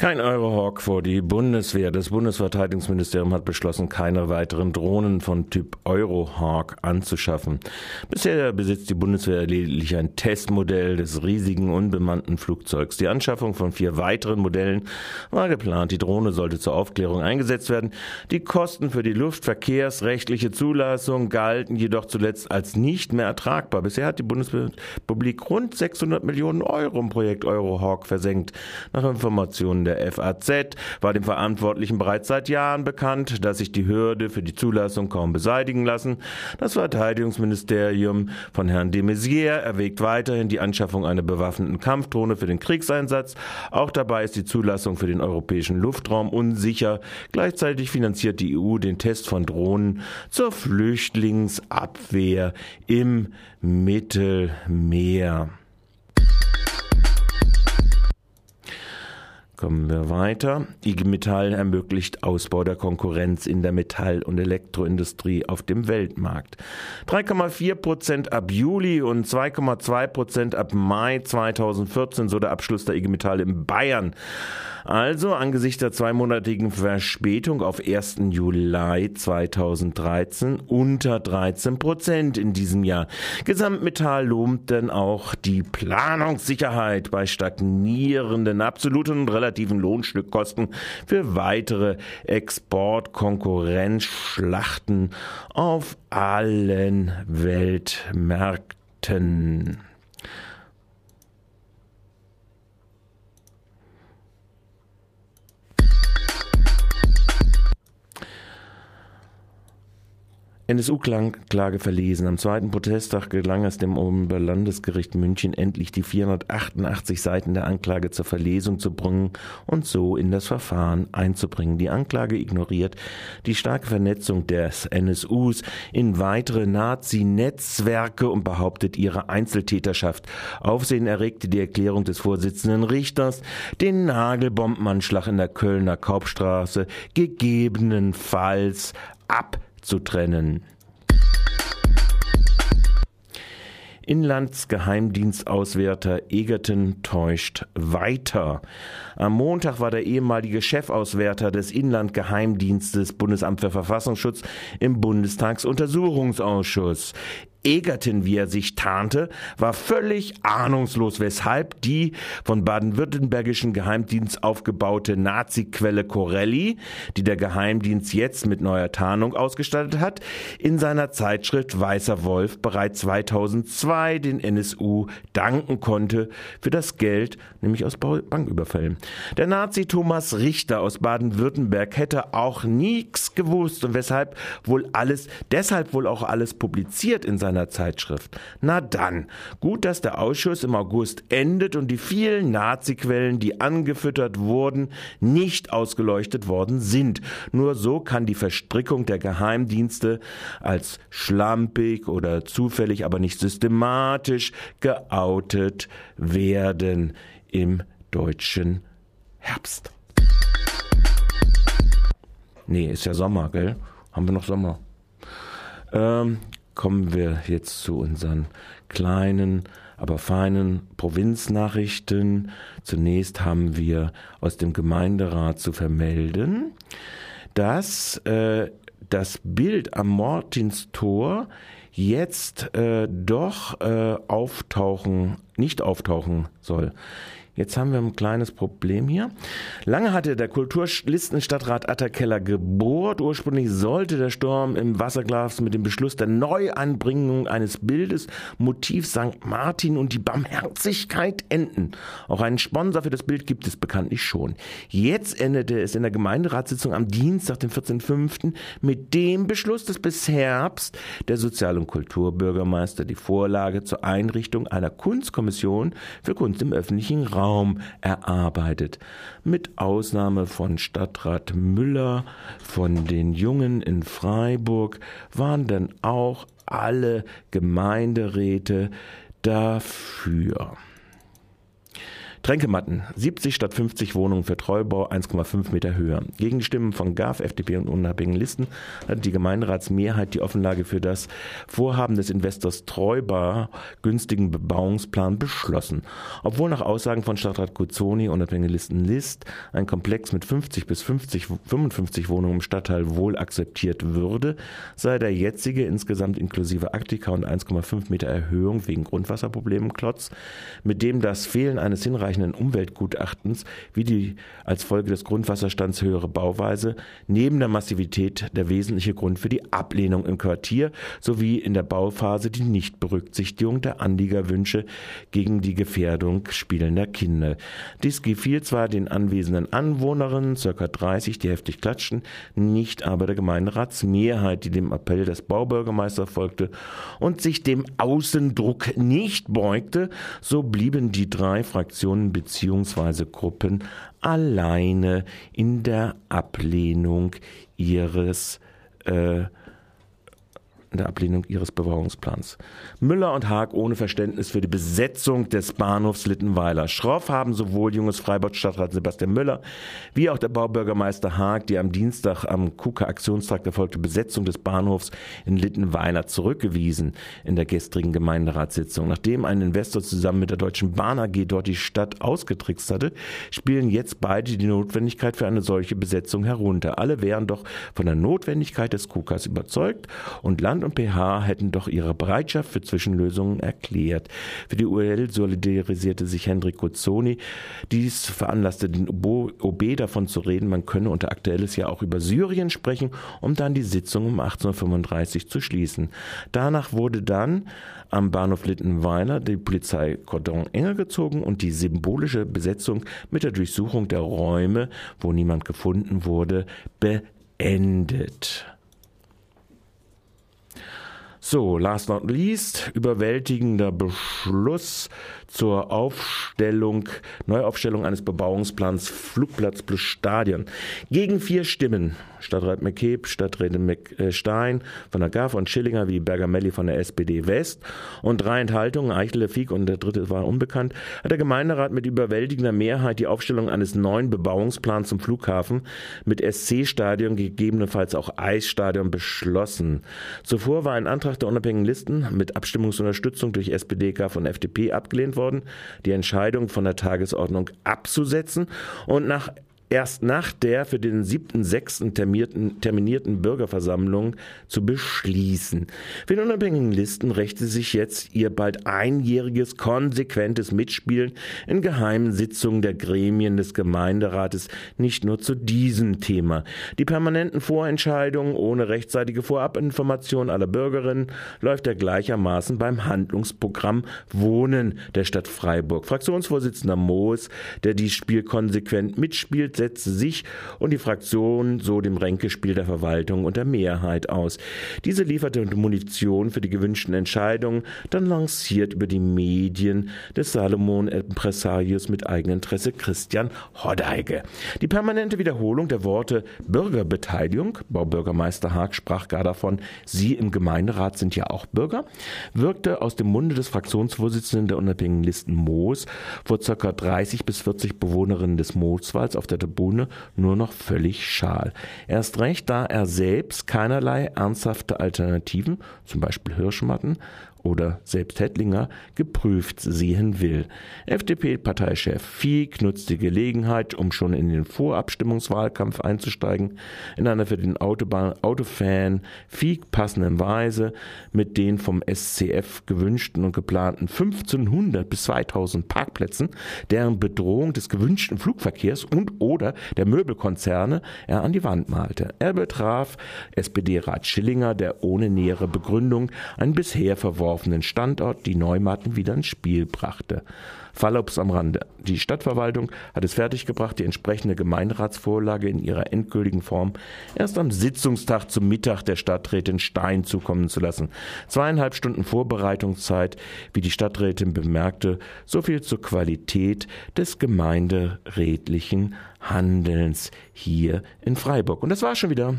Kein Eurohawk vor die Bundeswehr. Das Bundesverteidigungsministerium hat beschlossen, keine weiteren Drohnen von Typ Eurohawk anzuschaffen. Bisher besitzt die Bundeswehr lediglich ein Testmodell des riesigen unbemannten Flugzeugs. Die Anschaffung von vier weiteren Modellen war geplant. Die Drohne sollte zur Aufklärung eingesetzt werden. Die Kosten für die luftverkehrsrechtliche Zulassung galten jedoch zuletzt als nicht mehr ertragbar. Bisher hat die Bundesrepublik rund 600 Millionen Euro im Projekt Eurohawk versenkt. Nach Informationen der FAZ war dem Verantwortlichen bereits seit Jahren bekannt, dass sich die Hürde für die Zulassung kaum beseitigen lassen. Das Verteidigungsministerium von Herrn de Maizière erwägt weiterhin die Anschaffung einer bewaffneten Kampfdrohne für den Kriegseinsatz. Auch dabei ist die Zulassung für den europäischen Luftraum unsicher. Gleichzeitig finanziert die EU den Test von Drohnen zur Flüchtlingsabwehr im Mittelmeer. Kommen wir weiter. IG Metall ermöglicht Ausbau der Konkurrenz in der Metall- und Elektroindustrie auf dem Weltmarkt. 3,4 Prozent ab Juli und 2,2 Prozent ab Mai 2014, so der Abschluss der IG Metall in Bayern. Also angesichts der zweimonatigen Verspätung auf 1. Juli 2013 unter 13 Prozent in diesem Jahr. Gesamtmetall lobt denn auch die Planungssicherheit bei stagnierenden absoluten und relativen Lohnstückkosten für weitere Exportkonkurrenzschlachten auf allen Weltmärkten. NSU-Klage verlesen. Am zweiten Protesttag gelang es dem Oberlandesgericht München endlich, die 488 Seiten der Anklage zur Verlesung zu bringen und so in das Verfahren einzubringen. Die Anklage ignoriert die starke Vernetzung des NSUs in weitere Nazi-Netzwerke und behauptet ihre Einzeltäterschaft. Aufsehen erregte die Erklärung des Vorsitzenden Richters, den Nagelbombenanschlag in der Kölner Kaupstraße gegebenenfalls ab zu trennen. Inlandsgeheimdienstauswärter Egerton täuscht weiter. Am Montag war der ehemalige Chefauswärter des Inlandgeheimdienstes Bundesamt für Verfassungsschutz im Bundestagsuntersuchungsausschuss. Egerton, wie er sich tarnte, war völlig ahnungslos, weshalb die von baden-württembergischen Geheimdienst aufgebaute Nazi-Quelle Corelli, die der Geheimdienst jetzt mit neuer Tarnung ausgestattet hat, in seiner Zeitschrift Weißer Wolf bereits 2002 den NSU danken konnte für das Geld, nämlich aus Banküberfällen. Der Nazi Thomas Richter aus Baden-Württemberg hätte auch nichts gewusst und weshalb wohl alles, deshalb wohl auch alles publiziert in seiner seiner Zeitschrift. Na dann, gut, dass der Ausschuss im August endet und die vielen Nazi-Quellen, die angefüttert wurden, nicht ausgeleuchtet worden sind. Nur so kann die Verstrickung der Geheimdienste als schlampig oder zufällig, aber nicht systematisch geoutet werden im deutschen Herbst. Nee, ist ja Sommer, gell? Haben wir noch Sommer? Ähm, kommen wir jetzt zu unseren kleinen, aber feinen Provinznachrichten. Zunächst haben wir aus dem Gemeinderat zu vermelden, dass äh, das Bild am Mortinstor jetzt äh, doch äh, auftauchen, nicht auftauchen soll. Jetzt haben wir ein kleines Problem hier. Lange hatte der Kulturlistenstadtrat Atterkeller gebohrt. Ursprünglich sollte der Sturm im Wasserglas mit dem Beschluss der Neuanbringung eines Bildes Motiv St. Martin und die Barmherzigkeit enden. Auch einen Sponsor für das Bild gibt es bekanntlich schon. Jetzt endete es in der Gemeinderatssitzung am Dienstag, den 14.05. mit dem Beschluss, dass bis Herbst der Sozial- und Kulturbürgermeister die Vorlage zur Einrichtung einer Kunstkommission für Kunst im öffentlichen Raum Raum erarbeitet. Mit Ausnahme von Stadtrat Müller, von den Jungen in Freiburg waren dann auch alle Gemeinderäte dafür. Tränkematten, 70 statt 50 Wohnungen für Treubau, 1,5 Meter höher. Gegen Stimmen von GAF, FDP und unabhängigen Listen hat die Gemeinderatsmehrheit die Offenlage für das Vorhaben des Investors Treubau günstigen Bebauungsplan beschlossen. Obwohl nach Aussagen von Stadtrat Guzzoni, unabhängige Listen List, ein Komplex mit 50 bis 50, 55 Wohnungen im Stadtteil wohl akzeptiert würde, sei der jetzige insgesamt inklusive Aktika und 1,5 Meter Erhöhung wegen Grundwasserproblemen Klotz, mit dem das Fehlen eines hinreichenden Umweltgutachtens wie die als Folge des Grundwasserstands höhere Bauweise neben der Massivität der wesentliche Grund für die Ablehnung im Quartier sowie in der Bauphase die Nichtberücksichtigung der Anliegerwünsche gegen die Gefährdung spielender Kinder. Dies gefiel zwar den anwesenden Anwohnerinnen, circa 30, die heftig klatschten, nicht aber der Gemeinderatsmehrheit, die dem Appell des Baubürgermeisters folgte und sich dem Außendruck nicht beugte, so blieben die drei Fraktionen bzw. Gruppen alleine in der Ablehnung ihres äh, der Ablehnung ihres Bebauungsplans. Müller und Haag ohne Verständnis für die Besetzung des Bahnhofs Littenweiler. Schroff haben sowohl junges Freiburg-Stadtrat Sebastian Müller wie auch der Baubürgermeister Haag die am Dienstag am KUKA-Aktionstag erfolgte Besetzung des Bahnhofs in Littenweiler zurückgewiesen in der gestrigen Gemeinderatssitzung. Nachdem ein Investor zusammen mit der Deutschen Bahn AG dort die Stadt ausgetrickst hatte, spielen jetzt beide die Notwendigkeit für eine solche Besetzung herunter. Alle wären doch von der Notwendigkeit des KUKAs überzeugt und Land Land und PH hätten doch ihre Bereitschaft für Zwischenlösungen erklärt. Für die UL solidarisierte sich Hendrik Guzzoni. Dies veranlasste den OB davon zu reden, man könne unter Aktuelles ja auch über Syrien sprechen, um dann die Sitzung um 1835 zu schließen. Danach wurde dann am Bahnhof Littenweiler die Polizei Cordon enger gezogen und die symbolische Besetzung mit der Durchsuchung der Räume, wo niemand gefunden wurde, beendet. So, last not least, überwältigender Beschluss zur Aufstellung, Neuaufstellung eines Bebauungsplans Flugplatz plus Stadion. Gegen vier Stimmen. Stadtrat McKeeb, Stadträtin äh, Stein von der GAF und Schillinger wie Bergamelli von der SPD West und drei Enthaltungen, Eichele, Fiek und der dritte war unbekannt, hat der Gemeinderat mit überwältigender Mehrheit die Aufstellung eines neuen Bebauungsplans zum Flughafen mit SC-Stadion, gegebenenfalls auch Eisstadion beschlossen. Zuvor war ein Antrag der unabhängigen Listen mit Abstimmungsunterstützung durch SPD, GAF und FDP abgelehnt worden, die Entscheidung von der Tagesordnung abzusetzen und nach erst nach der für den 7.6. terminierten Bürgerversammlung zu beschließen. Für die unabhängigen Listen rächte sich jetzt ihr bald einjähriges konsequentes Mitspielen in geheimen Sitzungen der Gremien des Gemeinderates nicht nur zu diesem Thema. Die permanenten Vorentscheidungen ohne rechtzeitige Vorabinformation aller Bürgerinnen läuft er gleichermaßen beim Handlungsprogramm Wohnen der Stadt Freiburg. Fraktionsvorsitzender Moos, der dies Spiel konsequent mitspielt, setzte sich und die Fraktion so dem Ränkespiel der Verwaltung und der Mehrheit aus. Diese lieferte Munition für die gewünschten Entscheidungen, dann lanciert über die Medien des Salomon-Impressarius mit Eigeninteresse Christian Hoddeige. Die permanente Wiederholung der Worte Bürgerbeteiligung, Baubürgermeister Haag sprach gar davon, Sie im Gemeinderat sind ja auch Bürger, wirkte aus dem Munde des Fraktionsvorsitzenden der unabhängigen Listen Moos vor ca. 30 bis 40 Bewohnerinnen des Mooswalds auf der Bohne nur noch völlig schal. Erst recht, da er selbst keinerlei ernsthafte Alternativen, zum Beispiel Hirschmatten, oder selbst Hettlinger geprüft sehen will. FDP-Parteichef Fieck nutzt die Gelegenheit, um schon in den Vorabstimmungswahlkampf einzusteigen, in einer für den Autobahn Autofan Fieck passenden Weise mit den vom SCF gewünschten und geplanten 1500 bis 2000 Parkplätzen, deren Bedrohung des gewünschten Flugverkehrs und oder der Möbelkonzerne er an die Wand malte. Er betraf SPD-Rat Schillinger, der ohne nähere Begründung ein bisher verworfenes verworfenen Standort die Neumatten wieder ins Spiel brachte. Fallops am Rande. Die Stadtverwaltung hat es fertiggebracht, die entsprechende Gemeinderatsvorlage in ihrer endgültigen Form erst am Sitzungstag zum Mittag der Stadträtin Stein zukommen zu lassen. Zweieinhalb Stunden Vorbereitungszeit, wie die Stadträtin bemerkte, so viel zur Qualität des gemeinderätlichen Handelns hier in Freiburg. Und das war schon wieder.